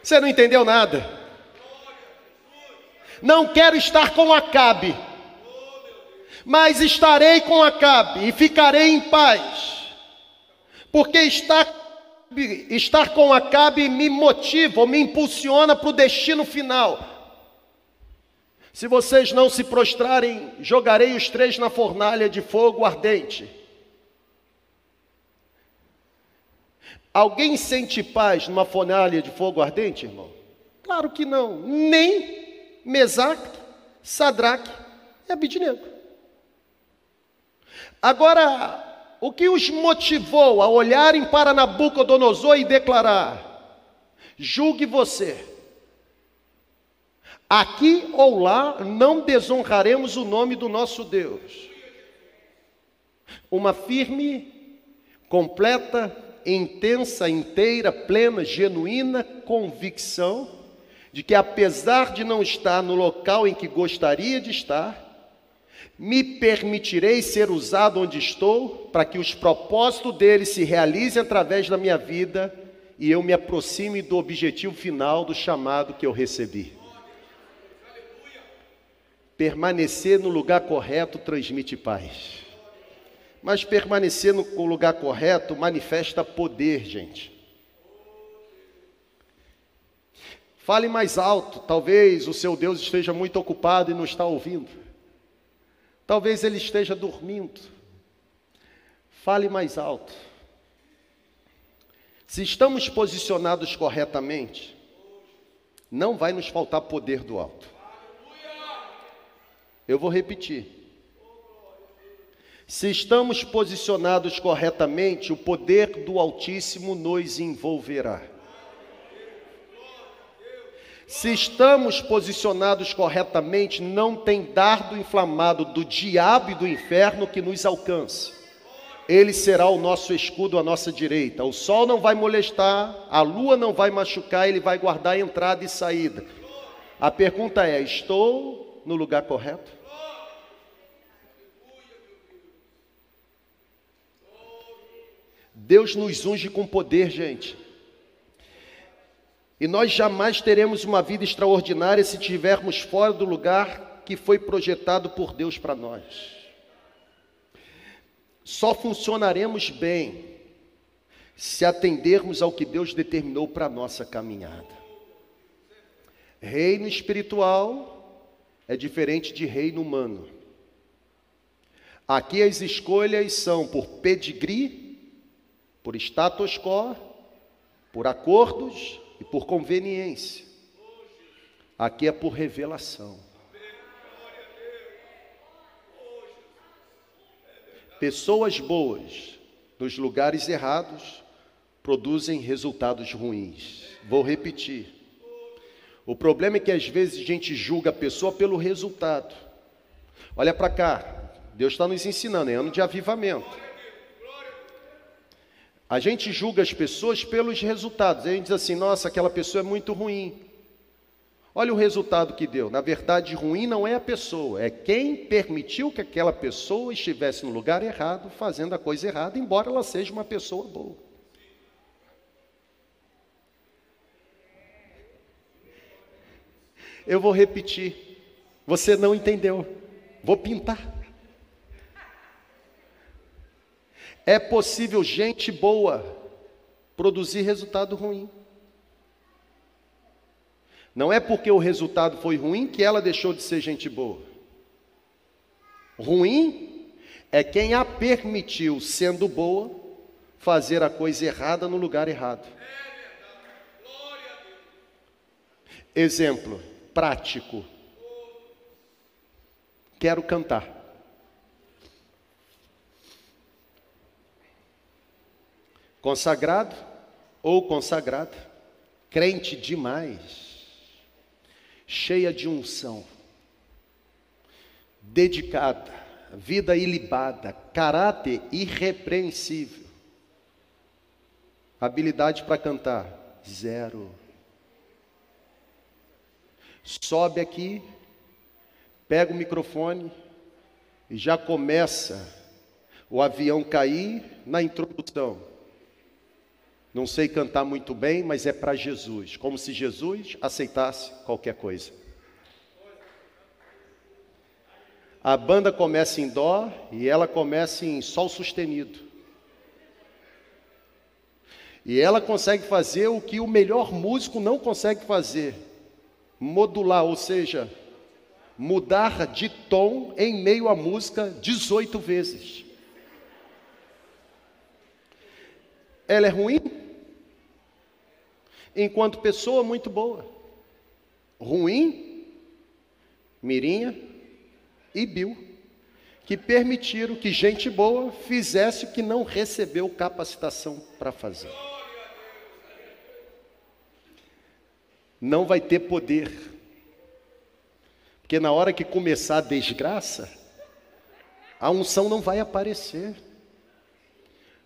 Você não entendeu nada? Não quero estar com Acabe, mas estarei com Acabe e ficarei em paz, porque estar, estar com Acabe me motiva me impulsiona para o destino final. Se vocês não se prostrarem, jogarei os três na fornalha de fogo ardente. Alguém sente paz numa fornalha de fogo ardente, irmão? Claro que não. Nem Mesaque, Sadraque e Abidnego. Agora, o que os motivou a olharem para Nabucodonosor e declarar: julgue você, aqui ou lá não desonraremos o nome do nosso Deus. Uma firme, completa, intensa, inteira, plena, genuína convicção de que, apesar de não estar no local em que gostaria de estar, me permitirei ser usado onde estou para que os propósitos dele se realizem através da minha vida e eu me aproxime do objetivo final do chamado que eu recebi. Permanecer no lugar correto transmite paz. Mas permanecer no lugar correto manifesta poder, gente. Fale mais alto, talvez o seu Deus esteja muito ocupado e não está ouvindo. Talvez ele esteja dormindo. Fale mais alto. Se estamos posicionados corretamente, não vai nos faltar poder do alto. Eu vou repetir. Se estamos posicionados corretamente, o poder do Altíssimo nos envolverá. Se estamos posicionados corretamente, não tem dardo inflamado do diabo e do inferno que nos alcance. Ele será o nosso escudo à nossa direita. O sol não vai molestar, a lua não vai machucar, ele vai guardar a entrada e saída. A pergunta é: estou no lugar correto? Deus nos unge com poder, gente. E nós jamais teremos uma vida extraordinária se estivermos fora do lugar que foi projetado por Deus para nós. Só funcionaremos bem se atendermos ao que Deus determinou para a nossa caminhada. Reino espiritual é diferente de reino humano. Aqui as escolhas são por pedigree, por status quo, por acordos e por conveniência. Aqui é por revelação. Pessoas boas nos lugares errados produzem resultados ruins. Vou repetir. O problema é que às vezes a gente julga a pessoa pelo resultado. Olha para cá, Deus está nos ensinando, é ano de avivamento. A gente julga as pessoas pelos resultados. A gente diz assim: nossa, aquela pessoa é muito ruim. Olha o resultado que deu. Na verdade, ruim não é a pessoa, é quem permitiu que aquela pessoa estivesse no lugar errado, fazendo a coisa errada, embora ela seja uma pessoa boa. Eu vou repetir. Você não entendeu. Vou pintar. É possível gente boa produzir resultado ruim. Não é porque o resultado foi ruim que ela deixou de ser gente boa. Ruim é quem a permitiu, sendo boa, fazer a coisa errada no lugar errado. Exemplo prático. Quero cantar. Consagrado ou consagrada, crente demais, cheia de unção, dedicada, vida ilibada, caráter irrepreensível, habilidade para cantar, zero. Sobe aqui, pega o microfone e já começa o avião cair na introdução. Não sei cantar muito bem, mas é para Jesus, como se Jesus aceitasse qualquer coisa. A banda começa em dó e ela começa em sol sustenido. E ela consegue fazer o que o melhor músico não consegue fazer: modular, ou seja, mudar de tom em meio à música 18 vezes. Ela é ruim? Enquanto pessoa, muito boa. Ruim? Mirinha e Bill, que permitiram que gente boa fizesse o que não recebeu capacitação para fazer. Não vai ter poder, porque na hora que começar a desgraça, a unção não vai aparecer.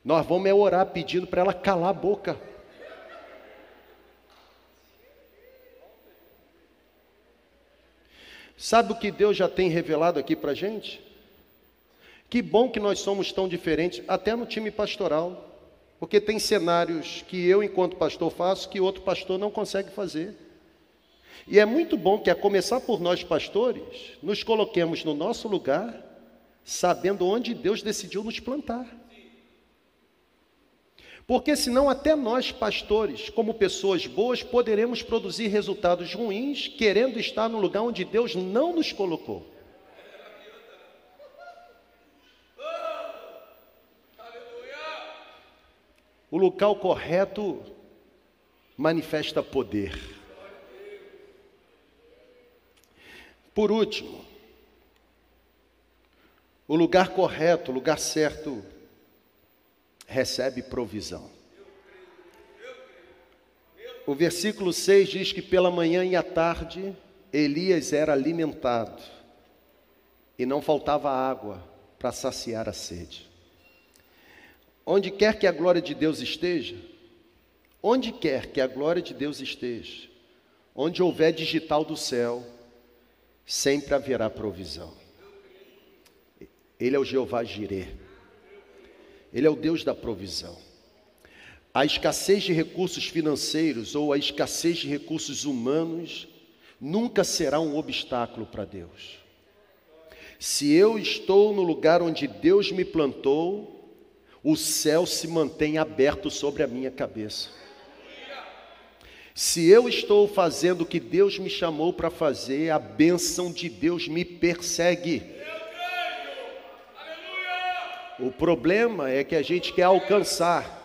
Nós vamos é orar pedindo para ela calar a boca. Sabe o que Deus já tem revelado aqui para a gente? Que bom que nós somos tão diferentes, até no time pastoral. Porque tem cenários que eu, enquanto pastor, faço que outro pastor não consegue fazer. E é muito bom que, a começar por nós pastores, nos coloquemos no nosso lugar, sabendo onde Deus decidiu nos plantar. Porque senão até nós, pastores, como pessoas boas, poderemos produzir resultados ruins, querendo estar no lugar onde Deus não nos colocou. O local correto manifesta poder. Por último, o lugar correto, o lugar certo, recebe provisão. O versículo 6 diz que pela manhã e à tarde Elias era alimentado e não faltava água para saciar a sede. Onde quer que a glória de Deus esteja, onde quer que a glória de Deus esteja, onde houver digital do céu, sempre haverá provisão. Ele é o Jeová Jireh. Ele é o Deus da provisão. A escassez de recursos financeiros ou a escassez de recursos humanos nunca será um obstáculo para Deus. Se eu estou no lugar onde Deus me plantou, o céu se mantém aberto sobre a minha cabeça. Se eu estou fazendo o que Deus me chamou para fazer, a bênção de Deus me persegue. O problema é que a gente quer alcançar,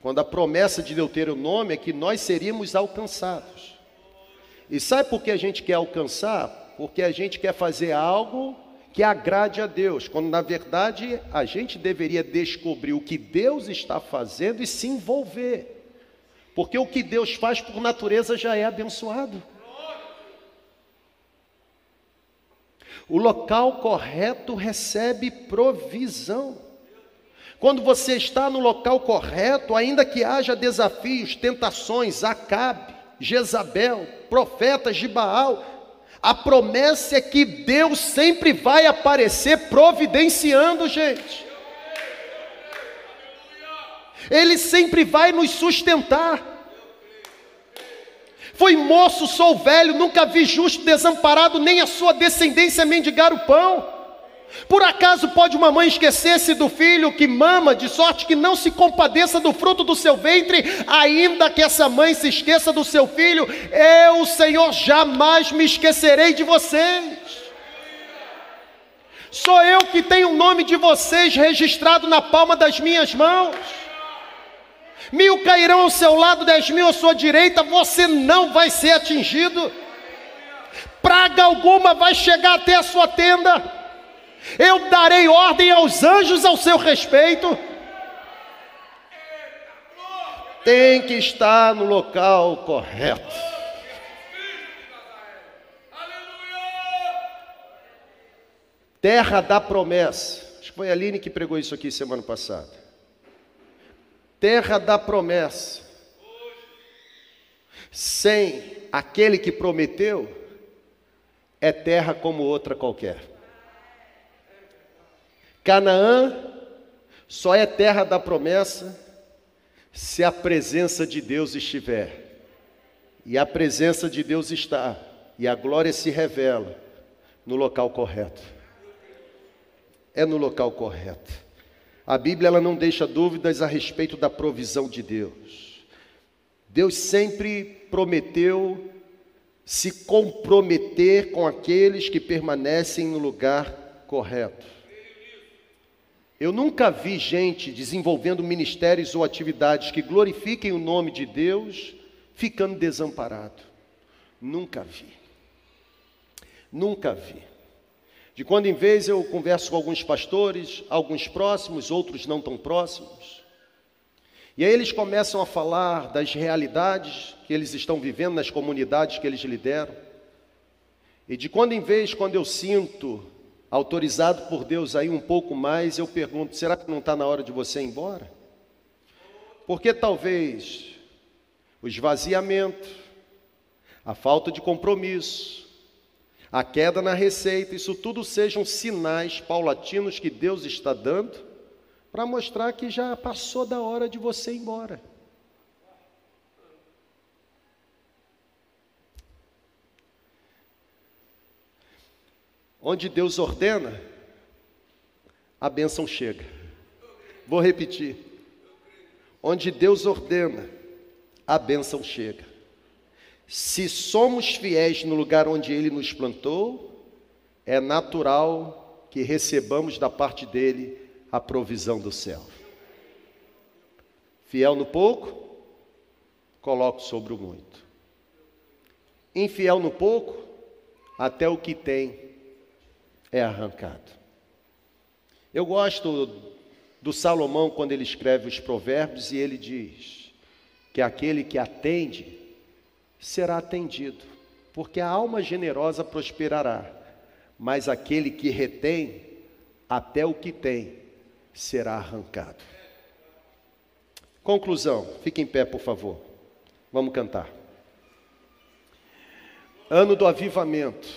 quando a promessa de Deuteronômio é que nós seríamos alcançados. E sabe por que a gente quer alcançar? Porque a gente quer fazer algo que agrade a Deus, quando na verdade a gente deveria descobrir o que Deus está fazendo e se envolver. Porque o que Deus faz por natureza já é abençoado. O local correto recebe provisão. Quando você está no local correto, ainda que haja desafios, tentações, Acabe, Jezabel, profetas de Baal, a promessa é que Deus sempre vai aparecer providenciando, gente. Ele sempre vai nos sustentar. Foi moço, sou velho, nunca vi justo desamparado, nem a sua descendência mendigar o pão. Por acaso pode uma mãe esquecer-se do filho que mama, de sorte que não se compadeça do fruto do seu ventre, ainda que essa mãe se esqueça do seu filho, eu, Senhor, jamais me esquecerei de vocês. Sou eu que tenho o nome de vocês registrado na palma das minhas mãos. Mil cairão ao seu lado, dez mil à sua direita, você não vai ser atingido. Praga alguma vai chegar até a sua tenda. Eu darei ordem aos anjos ao seu respeito. Tem que estar no local correto. Terra da promessa. Acho que foi a Aline que pregou isso aqui semana passada terra da promessa, sem aquele que prometeu, é terra como outra qualquer. Canaã só é terra da promessa se a presença de Deus estiver. E a presença de Deus está, e a glória se revela no local correto. É no local correto. A Bíblia ela não deixa dúvidas a respeito da provisão de Deus. Deus sempre prometeu se comprometer com aqueles que permanecem no lugar correto. Eu nunca vi gente desenvolvendo ministérios ou atividades que glorifiquem o nome de Deus ficando desamparado. Nunca vi. Nunca vi. De quando em vez eu converso com alguns pastores, alguns próximos, outros não tão próximos. E aí eles começam a falar das realidades que eles estão vivendo nas comunidades que eles lideram. E de quando em vez, quando eu sinto autorizado por Deus aí um pouco mais, eu pergunto: será que não está na hora de você ir embora? Porque talvez o esvaziamento, a falta de compromisso, a queda na receita, isso tudo sejam sinais paulatinos que Deus está dando para mostrar que já passou da hora de você ir embora. Onde Deus ordena, a bênção chega. Vou repetir. Onde Deus ordena, a bênção chega. Se somos fiéis no lugar onde Ele nos plantou, é natural que recebamos da parte dele a provisão do céu. Fiel no pouco, coloco sobre o muito. Infiel no pouco, até o que tem é arrancado. Eu gosto do Salomão quando ele escreve os provérbios e ele diz que aquele que atende será atendido, porque a alma generosa prosperará, mas aquele que retém, até o que tem, será arrancado. Conclusão, fique em pé, por favor. Vamos cantar. Ano do avivamento.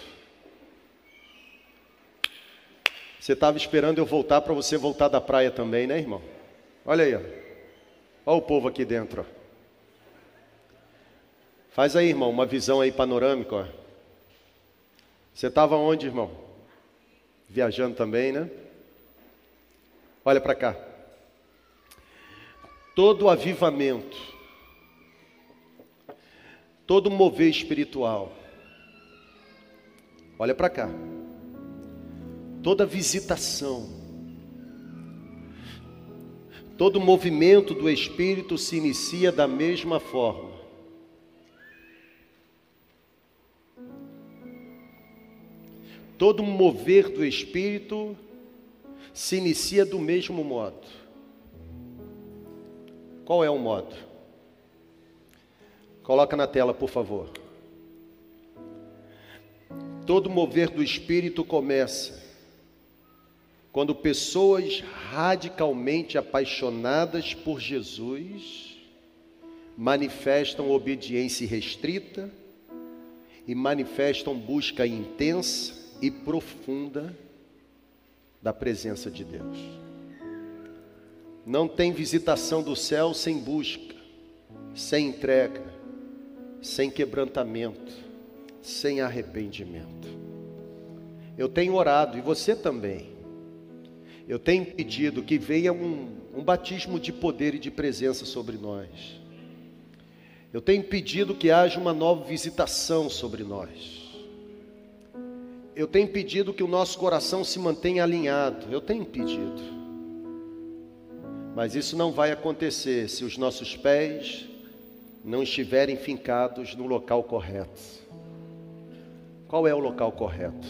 Você estava esperando eu voltar para você voltar da praia também, né, irmão? Olha aí, ó. Olha o povo aqui dentro. Ó. Faz aí, irmão, uma visão aí panorâmica. Ó. Você estava onde, irmão? Viajando também, né? Olha para cá. Todo avivamento, todo mover espiritual. Olha para cá. Toda visitação, todo movimento do Espírito se inicia da mesma forma. Todo mover do Espírito se inicia do mesmo modo. Qual é o modo? Coloca na tela, por favor. Todo mover do Espírito começa quando pessoas radicalmente apaixonadas por Jesus manifestam obediência restrita e manifestam busca intensa e profunda da presença de Deus. Não tem visitação do céu sem busca, sem entrega, sem quebrantamento, sem arrependimento. Eu tenho orado, e você também. Eu tenho pedido que venha um, um batismo de poder e de presença sobre nós. Eu tenho pedido que haja uma nova visitação sobre nós eu tenho pedido que o nosso coração se mantenha alinhado. Eu tenho pedido. Mas isso não vai acontecer se os nossos pés não estiverem fincados no local correto. Qual é o local correto?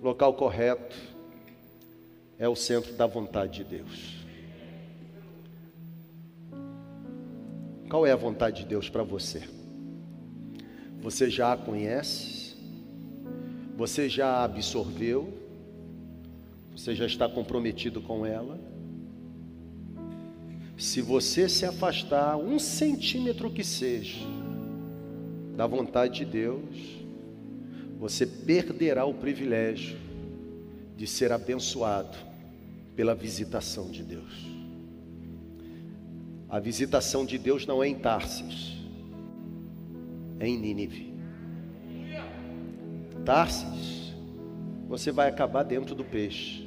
O local correto é o centro da vontade de Deus. Qual é a vontade de Deus para você? Você já a conhece? Você já absorveu? Você já está comprometido com ela? Se você se afastar um centímetro que seja da vontade de Deus, você perderá o privilégio de ser abençoado pela visitação de Deus. A visitação de Deus não é em Tarsis, é em Nínive. Tarsis, você vai acabar dentro do peixe.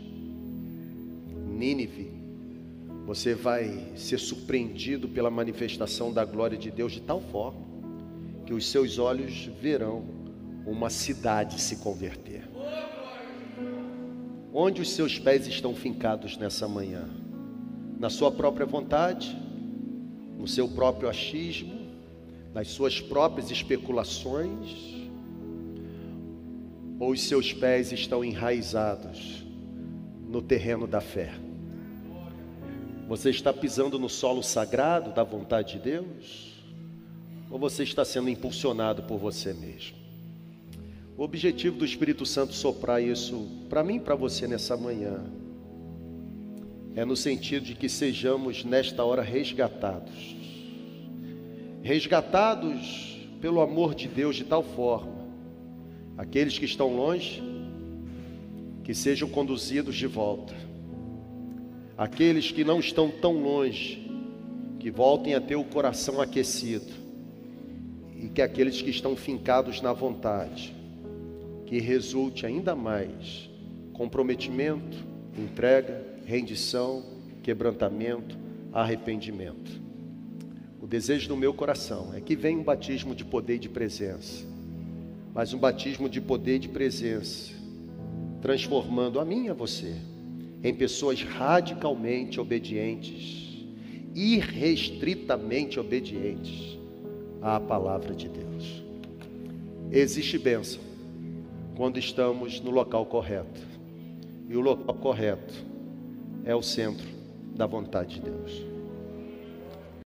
Nínive, você vai ser surpreendido pela manifestação da glória de Deus de tal forma que os seus olhos verão uma cidade se converter. Onde os seus pés estão fincados nessa manhã? Na sua própria vontade, no seu próprio achismo, nas suas próprias especulações? Ou os seus pés estão enraizados no terreno da fé? Você está pisando no solo sagrado da vontade de Deus? Ou você está sendo impulsionado por você mesmo? O objetivo do Espírito Santo soprar isso para mim e para você nessa manhã é no sentido de que sejamos nesta hora resgatados. Resgatados pelo amor de Deus de tal forma, aqueles que estão longe, que sejam conduzidos de volta. Aqueles que não estão tão longe, que voltem a ter o coração aquecido, e que aqueles que estão fincados na vontade, que resulte ainda mais comprometimento, entrega, rendição, quebrantamento, arrependimento. O desejo do meu coração é que venha um batismo de poder e de presença, mas um batismo de poder e de presença, transformando a mim e a você em pessoas radicalmente obedientes, irrestritamente obedientes à palavra de Deus. Existe bênção quando estamos no local correto, e o local correto é o centro da vontade de Deus.